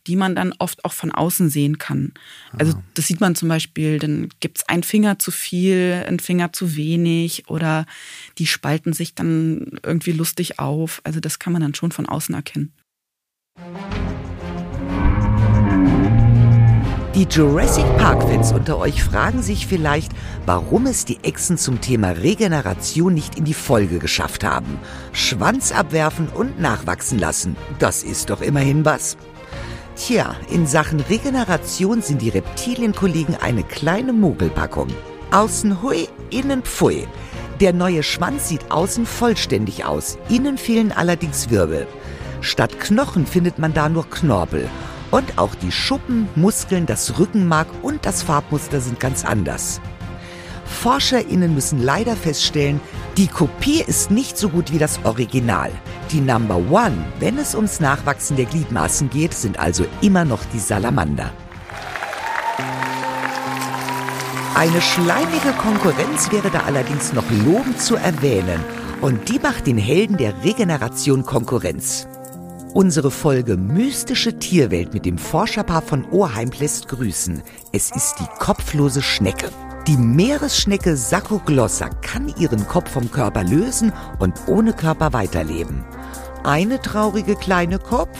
Speaker 2: die man dann oft auch von außen sehen kann. Also ah. das sieht man zum Beispiel, dann gibt es einen Finger zu viel, einen Finger zu wenig oder die spalten sich dann irgendwie lustig auf. Also das kann man dann schon von außen erkennen.
Speaker 1: Die Jurassic Park-Fans unter euch fragen sich vielleicht, warum es die Echsen zum Thema Regeneration nicht in die Folge geschafft haben. Schwanz abwerfen und nachwachsen lassen, das ist doch immerhin was. Tja, in Sachen Regeneration sind die Reptilienkollegen eine kleine Mogelpackung. Außen hui, innen pfui. Der neue Schwanz sieht außen vollständig aus, innen fehlen allerdings Wirbel. Statt Knochen findet man da nur Knorpel. Und auch die Schuppen, Muskeln, das Rückenmark und das Farbmuster sind ganz anders. ForscherInnen müssen leider feststellen, die Kopie ist nicht so gut wie das Original. Die Number One, wenn es ums Nachwachsen der Gliedmaßen geht, sind also immer noch die Salamander. Eine schleimige Konkurrenz wäre da allerdings noch lobend zu erwähnen. Und die macht den Helden der Regeneration Konkurrenz. Unsere Folge Mystische Tierwelt mit dem Forscherpaar von Oheim lässt grüßen. Es ist die kopflose Schnecke. Die Meeresschnecke Saccoglossa kann ihren Kopf vom Körper lösen und ohne Körper weiterleben. Eine traurige kleine Kopf?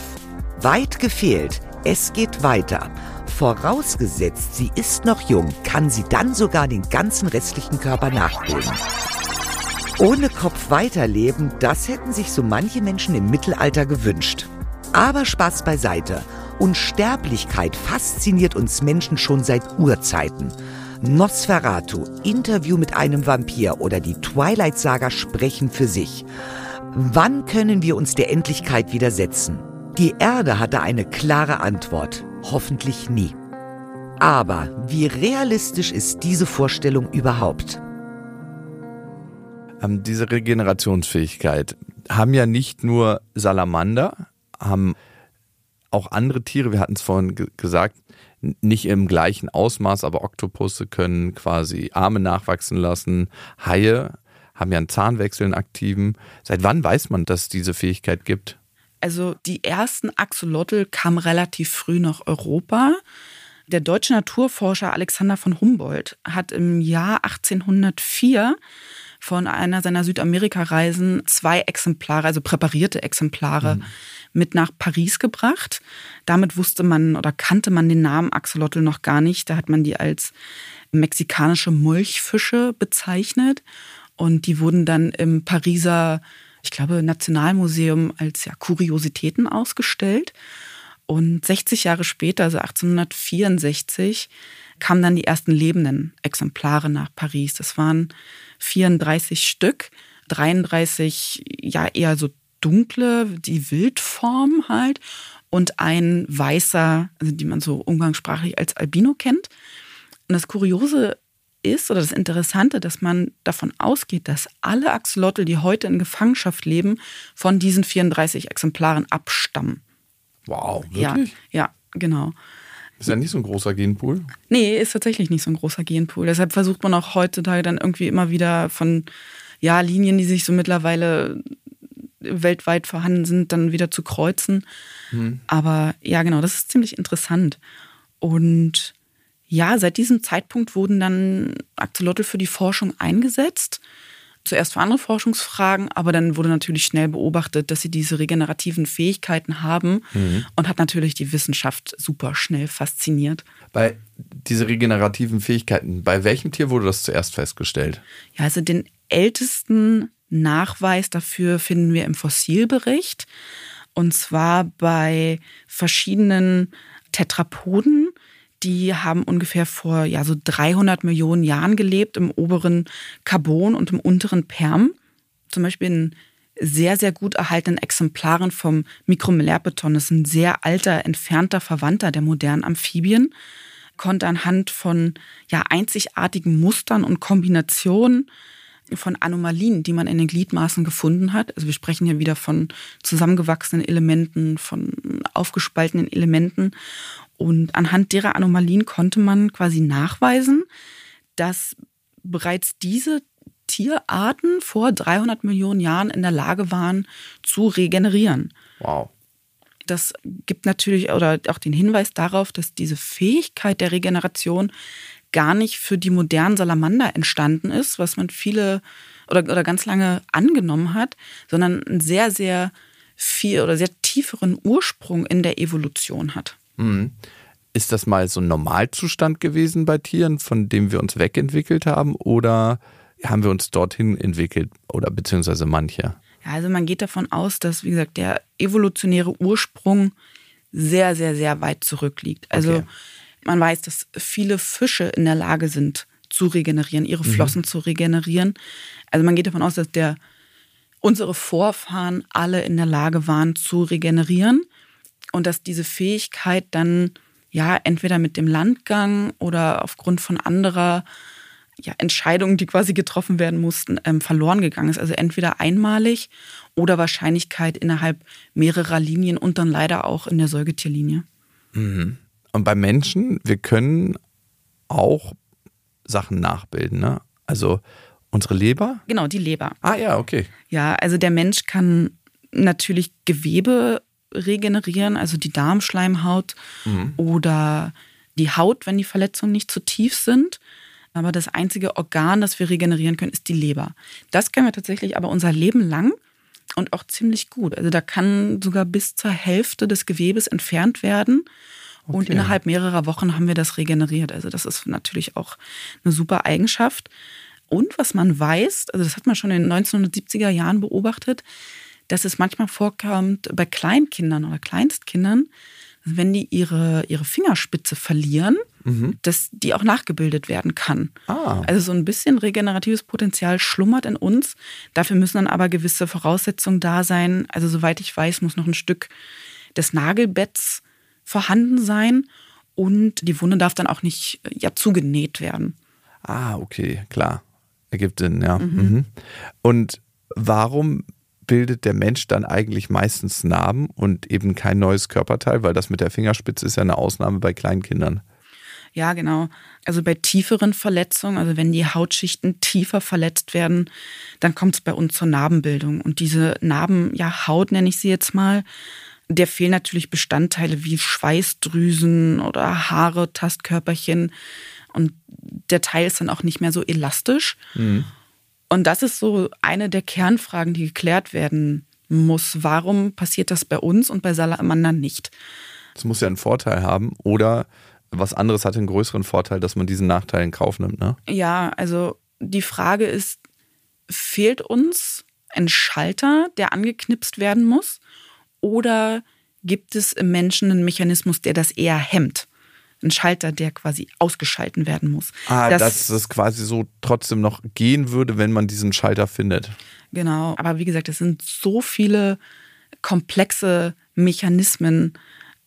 Speaker 1: Weit gefehlt. Es geht weiter. Vorausgesetzt, sie ist noch jung, kann sie dann sogar den ganzen restlichen Körper nachbilden. Ohne Kopf weiterleben, das hätten sich so manche Menschen im Mittelalter gewünscht. Aber Spaß beiseite. Unsterblichkeit fasziniert uns Menschen schon seit Urzeiten. Nosferatu, Interview mit einem Vampir oder die Twilight-Saga sprechen für sich. Wann können wir uns der Endlichkeit widersetzen? Die Erde hatte eine klare Antwort. Hoffentlich nie. Aber wie realistisch ist diese Vorstellung überhaupt?
Speaker 3: Ähm, diese Regenerationsfähigkeit haben ja nicht nur Salamander, haben auch andere Tiere, wir hatten es vorhin gesagt, nicht im gleichen Ausmaß, aber Oktopusse können quasi Arme nachwachsen lassen. Haie haben ja einen Zahnwechsel, einen aktiven. Seit wann weiß man, dass es diese Fähigkeit gibt?
Speaker 2: Also die ersten Axolotl kamen relativ früh nach Europa. Der deutsche Naturforscher Alexander von Humboldt hat im Jahr 1804 von einer seiner Südamerika-Reisen zwei Exemplare, also präparierte Exemplare, mhm. Mit nach Paris gebracht. Damit wusste man oder kannte man den Namen Axolotl noch gar nicht. Da hat man die als mexikanische Molchfische bezeichnet. Und die wurden dann im Pariser, ich glaube, Nationalmuseum als ja, Kuriositäten ausgestellt. Und 60 Jahre später, also 1864, kamen dann die ersten lebenden Exemplare nach Paris. Das waren 34 Stück, 33 ja eher so dunkle, die Wildform halt und ein weißer, also die man so umgangssprachlich als Albino kennt. Und das Kuriose ist oder das Interessante, dass man davon ausgeht, dass alle Axolotl, die heute in Gefangenschaft leben, von diesen 34 Exemplaren abstammen.
Speaker 3: Wow, wirklich?
Speaker 2: Ja, ja genau.
Speaker 3: Ist ja nicht so ein großer Genpool.
Speaker 2: Nee, ist tatsächlich nicht so ein großer Genpool. Deshalb versucht man auch heutzutage dann irgendwie immer wieder von ja, Linien, die sich so mittlerweile weltweit vorhanden sind, dann wieder zu kreuzen. Hm. Aber ja, genau, das ist ziemlich interessant. Und ja, seit diesem Zeitpunkt wurden dann Axolotl für die Forschung eingesetzt. zuerst für andere Forschungsfragen, aber dann wurde natürlich schnell beobachtet, dass sie diese regenerativen Fähigkeiten haben mhm. und hat natürlich die Wissenschaft super schnell fasziniert.
Speaker 3: Bei diese regenerativen Fähigkeiten, bei welchem Tier wurde das zuerst festgestellt?
Speaker 2: Ja, also den ältesten Nachweis dafür finden wir im Fossilbericht und zwar bei verschiedenen Tetrapoden die haben ungefähr vor ja, so 300 Millionen Jahren gelebt im oberen Carbon und im unteren Perm. Zum Beispiel in sehr, sehr gut erhaltenen Exemplaren vom Mikromellärbeton. Das ist ein sehr alter, entfernter Verwandter der modernen Amphibien. Konnte anhand von ja, einzigartigen Mustern und Kombinationen von Anomalien, die man in den Gliedmaßen gefunden hat. Also wir sprechen hier wieder von zusammengewachsenen Elementen, von aufgespaltenen Elementen. Und anhand derer Anomalien konnte man quasi nachweisen, dass bereits diese Tierarten vor 300 Millionen Jahren in der Lage waren zu regenerieren.
Speaker 3: Wow.
Speaker 2: Das gibt natürlich oder auch den Hinweis darauf, dass diese Fähigkeit der Regeneration gar nicht für die modernen Salamander entstanden ist, was man viele oder, oder ganz lange angenommen hat, sondern einen sehr, sehr viel oder sehr tieferen Ursprung in der Evolution hat.
Speaker 3: Mhm. Ist das mal so ein Normalzustand gewesen bei Tieren, von dem wir uns wegentwickelt haben, oder haben wir uns dorthin entwickelt oder beziehungsweise manche?
Speaker 2: Ja, also man geht davon aus, dass, wie gesagt, der evolutionäre Ursprung sehr, sehr, sehr weit zurückliegt. Also okay. Man weiß, dass viele Fische in der Lage sind zu regenerieren, ihre mhm. Flossen mhm. zu regenerieren. Also man geht davon aus, dass der, unsere Vorfahren alle in der Lage waren zu regenerieren und dass diese Fähigkeit dann ja entweder mit dem Landgang oder aufgrund von anderer ja, Entscheidungen, die quasi getroffen werden mussten, ähm, verloren gegangen ist. Also entweder einmalig oder Wahrscheinlichkeit innerhalb mehrerer Linien und dann leider auch in der Säugetierlinie.
Speaker 3: Mhm. Und bei Menschen, wir können auch Sachen nachbilden, ne? Also unsere Leber?
Speaker 2: Genau, die Leber.
Speaker 3: Ah ja, okay.
Speaker 2: Ja, also der Mensch kann natürlich Gewebe regenerieren, also die Darmschleimhaut mhm. oder die Haut, wenn die Verletzungen nicht zu tief sind. Aber das einzige Organ, das wir regenerieren können, ist die Leber. Das können wir tatsächlich aber unser Leben lang und auch ziemlich gut. Also da kann sogar bis zur Hälfte des Gewebes entfernt werden. Okay. Und innerhalb mehrerer Wochen haben wir das regeneriert. Also das ist natürlich auch eine super Eigenschaft. Und was man weiß, also das hat man schon in den 1970er Jahren beobachtet, dass es manchmal vorkommt bei Kleinkindern oder Kleinstkindern, wenn die ihre, ihre Fingerspitze verlieren, mhm. dass die auch nachgebildet werden kann. Ah. Also so ein bisschen regeneratives Potenzial schlummert in uns. Dafür müssen dann aber gewisse Voraussetzungen da sein. Also soweit ich weiß, muss noch ein Stück des Nagelbetts vorhanden sein und die Wunde darf dann auch nicht ja, zugenäht werden.
Speaker 3: Ah, okay, klar. Ergibt Sinn, ja. Mhm. Mhm. Und warum bildet der Mensch dann eigentlich meistens Narben und eben kein neues Körperteil, weil das mit der Fingerspitze ist ja eine Ausnahme bei kleinen Kindern.
Speaker 2: Ja, genau. Also bei tieferen Verletzungen, also wenn die Hautschichten tiefer verletzt werden, dann kommt es bei uns zur Narbenbildung. Und diese Narben, ja, Haut nenne ich sie jetzt mal, der fehlen natürlich Bestandteile wie Schweißdrüsen oder Haare, Tastkörperchen. Und der Teil ist dann auch nicht mehr so elastisch. Mhm. Und das ist so eine der Kernfragen, die geklärt werden muss. Warum passiert das bei uns und bei Salamandern nicht?
Speaker 3: Das muss ja einen Vorteil haben oder was anderes hat einen größeren Vorteil, dass man diesen Nachteil in Kauf nimmt, ne?
Speaker 2: Ja, also die Frage ist, fehlt uns ein Schalter, der angeknipst werden muss? Oder gibt es im Menschen einen Mechanismus, der das eher hemmt? ein Schalter, der quasi ausgeschalten werden muss.
Speaker 3: Ah, das, dass es quasi so trotzdem noch gehen würde, wenn man diesen Schalter findet.
Speaker 2: Genau, aber wie gesagt, es sind so viele komplexe Mechanismen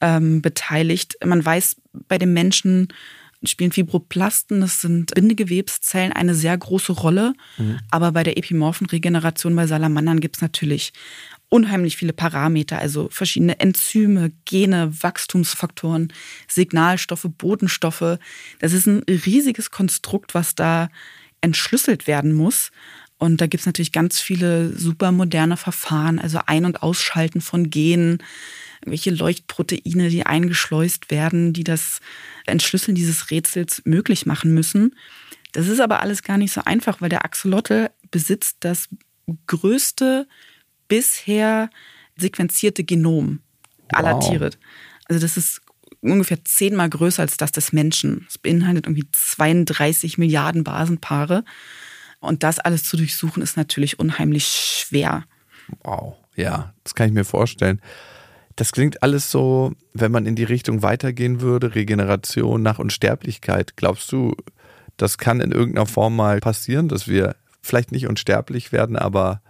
Speaker 2: ähm, beteiligt. Man weiß, bei den Menschen spielen Fibroplasten, das sind Bindegewebszellen, eine sehr große Rolle. Mhm. Aber bei der epimorphen Regeneration bei Salamandern gibt es natürlich unheimlich viele Parameter, also verschiedene Enzyme, Gene, Wachstumsfaktoren, Signalstoffe, Bodenstoffe. Das ist ein riesiges Konstrukt, was da entschlüsselt werden muss. Und da gibt es natürlich ganz viele super moderne Verfahren, also Ein- und Ausschalten von Genen, welche Leuchtproteine, die eingeschleust werden, die das Entschlüsseln dieses Rätsels möglich machen müssen. Das ist aber alles gar nicht so einfach, weil der Axolotl besitzt das größte bisher sequenzierte Genom aller
Speaker 3: Wow.
Speaker 2: Tiere. Also das ist ungefähr zehnmal größer als das des Menschen. Es beinhaltet irgendwie 32 Milliarden Basenpaare. Und das alles zu durchsuchen ist natürlich unheimlich schwer.
Speaker 3: Wow, ja, das kann ich mir vorstellen. Das klingt alles so, wenn man in die Richtung weitergehen würde, Regeneration nach Unsterblichkeit. Glaubst du, das kann in irgendeiner Form mal passieren, dass wir vielleicht nicht unsterblich werden, aber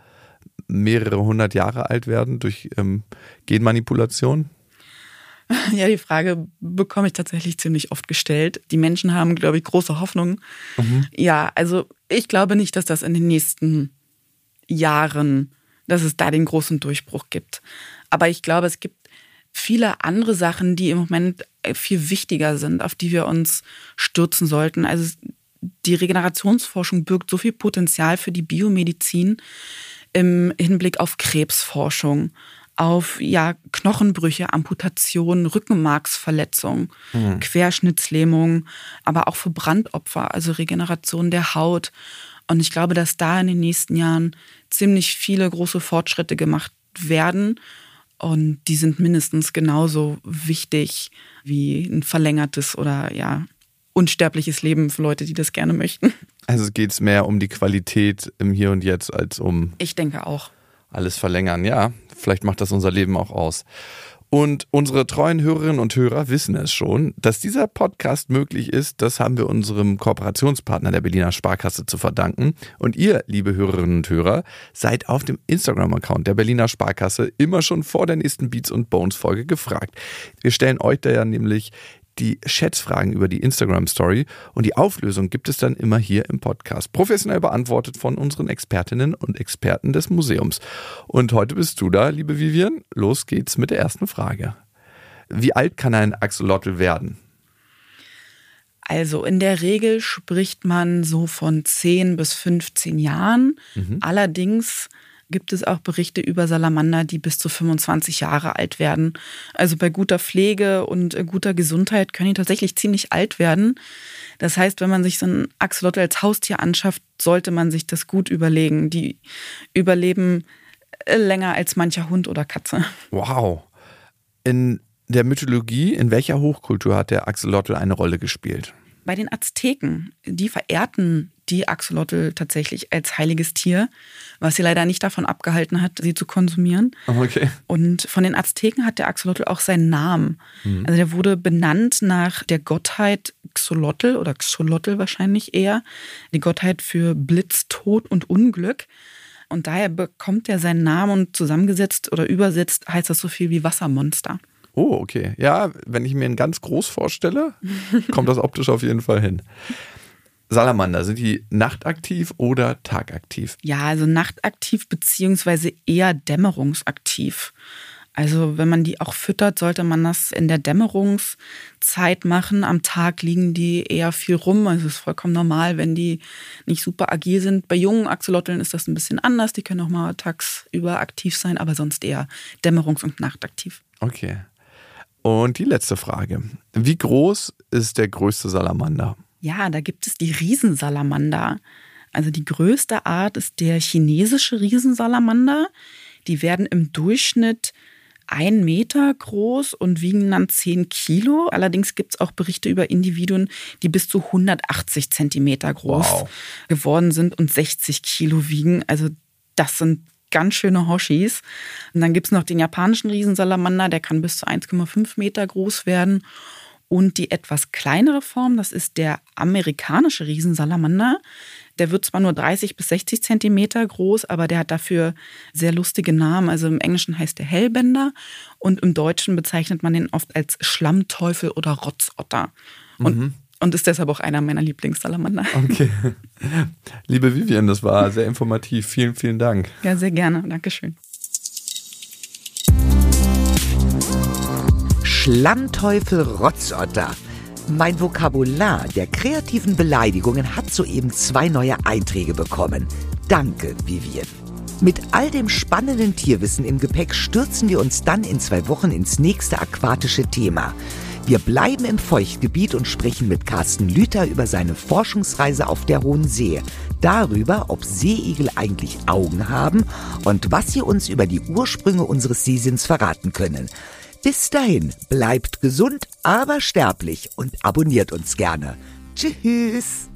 Speaker 3: mehrere hundert Jahre alt werden durch ähm, Genmanipulation?
Speaker 2: Ja, die Frage bekomme ich tatsächlich ziemlich oft gestellt. Die Menschen haben, glaube ich, große Hoffnung. Ja, also ich glaube nicht, dass das in den nächsten Jahren, dass es da den großen Durchbruch gibt. Aber ich glaube, es gibt viele andere Sachen, die im Moment äh, viel wichtiger sind, auf die wir uns stürzen sollten. Also die Regenerationsforschung birgt so viel Potenzial für die Biomedizin im Hinblick auf Krebsforschung, auf ja, Knochenbrüche, Amputationen, Rückenmarksverletzungen, Querschnittslähmung, aber auch für Brandopfer, also Regeneration der Haut. Und ich glaube, dass da in den nächsten Jahren ziemlich viele große Fortschritte gemacht werden. Und die sind mindestens genauso wichtig wie ein verlängertes oder ja, unsterbliches Leben für Leute, die das gerne möchten.
Speaker 3: Also geht es mehr um die Qualität im Hier und Jetzt als um
Speaker 2: Ich denke auch.
Speaker 3: alles verlängern. Ja, vielleicht macht das unser Leben auch aus. Und unsere treuen Hörerinnen und Hörer wissen es schon, dass dieser Podcast möglich ist. Das haben wir unserem Kooperationspartner der Berliner Sparkasse zu verdanken. Und ihr, liebe Hörerinnen und Hörer, seid auf dem Instagram-Account der Berliner Sparkasse immer schon vor der nächsten Beats und Bones Folge gefragt. Wir stellen euch da ja nämlich die Schätzfragen über die Instagram-Story und die Auflösung gibt es dann immer hier im Podcast. Professionell beantwortet von unseren Expertinnen und Experten des Museums. Und heute bist du da, liebe Vivian. Los geht's mit der ersten Frage. Wie alt kann ein Axolotl werden?
Speaker 2: Also in der Regel spricht man so von 10 bis 15 Jahren. Allerdings gibt es auch Berichte über Salamander, die bis zu 25 Jahre alt werden. Also bei guter Pflege und äh, guter Gesundheit können die tatsächlich ziemlich alt werden. Das heißt, wenn man sich so ein Axolotl als Haustier anschafft, sollte man sich das gut überlegen. Die überleben äh, länger als mancher Hund oder Katze.
Speaker 3: Wow. In der Mythologie, in welcher Hochkultur hat der Axolotl eine Rolle gespielt?
Speaker 2: Bei den Azteken, die verehrten die Axolotl tatsächlich als heiliges Tier, was sie leider nicht davon abgehalten hat, sie zu konsumieren.
Speaker 3: Okay.
Speaker 2: Und von den Azteken hat der Axolotl auch seinen Namen. Also der wurde benannt nach der Gottheit Xolotl oder Xolotl wahrscheinlich eher, die Gottheit für Blitz, Tod und Unglück. Und daher bekommt er seinen Namen und zusammengesetzt oder übersetzt heißt das so viel wie Wassermonster.
Speaker 3: Oh, okay. Ja, wenn ich mir ihn ganz groß vorstelle, kommt das optisch auf jeden Fall hin. Salamander, sind die nachtaktiv oder tagaktiv?
Speaker 2: Ja, also nachtaktiv beziehungsweise eher dämmerungsaktiv. Also wenn man die auch füttert, sollte man das in der Dämmerungszeit machen. Am Tag liegen die eher viel rum. Also es ist vollkommen normal, wenn die nicht super agil sind. Bei jungen Axolotln ist das ein bisschen anders. Die können auch mal tagsüber aktiv sein, aber sonst eher dämmerungs- und nachtaktiv.
Speaker 3: Okay. Und die letzte Frage. Wie groß ist der größte Salamander?
Speaker 2: Ja, da gibt es die Riesensalamander. Also die größte Art ist der chinesische Riesensalamander. Die werden im Durchschnitt ein Meter groß und wiegen dann 10 Kilo. Allerdings gibt es auch Berichte über Individuen, die bis zu 180 Zentimeter groß
Speaker 3: Wow.
Speaker 2: geworden sind und 60 Kilo wiegen. Also das sind ganz schöne Hoshis. Und dann gibt es noch den japanischen Riesensalamander, der kann bis zu 1,5 Meter groß werden. Und die etwas kleinere Form, das ist der amerikanische Riesensalamander. Der wird zwar nur 30 bis 60 Zentimeter groß, aber der hat dafür sehr lustige Namen. Also im Englischen heißt der Hellbender und im Deutschen bezeichnet man den oft als Schlammteufel oder Rotzotter. Und, und ist deshalb auch einer meiner Lieblingssalamander.
Speaker 3: Okay. Liebe Vivian, das war sehr informativ. Vielen, vielen Dank.
Speaker 2: Ja, sehr gerne. Dankeschön.
Speaker 1: Schlammteufel Rotzotter. Mein Vokabular der kreativen Beleidigungen hat soeben zwei neue Einträge bekommen. Danke, Vivian. Mit all dem spannenden Tierwissen im Gepäck stürzen wir uns dann in zwei Wochen ins nächste aquatische Thema. Wir bleiben im Feuchtgebiet und sprechen mit Carsten Lüther über seine Forschungsreise auf der Hohen See, darüber, ob Seeigel eigentlich Augen haben und was sie uns über die Ursprünge unseres Seesinns verraten können. Bis dahin, bleibt gesund, aber sterblich und abonniert uns gerne. Tschüss.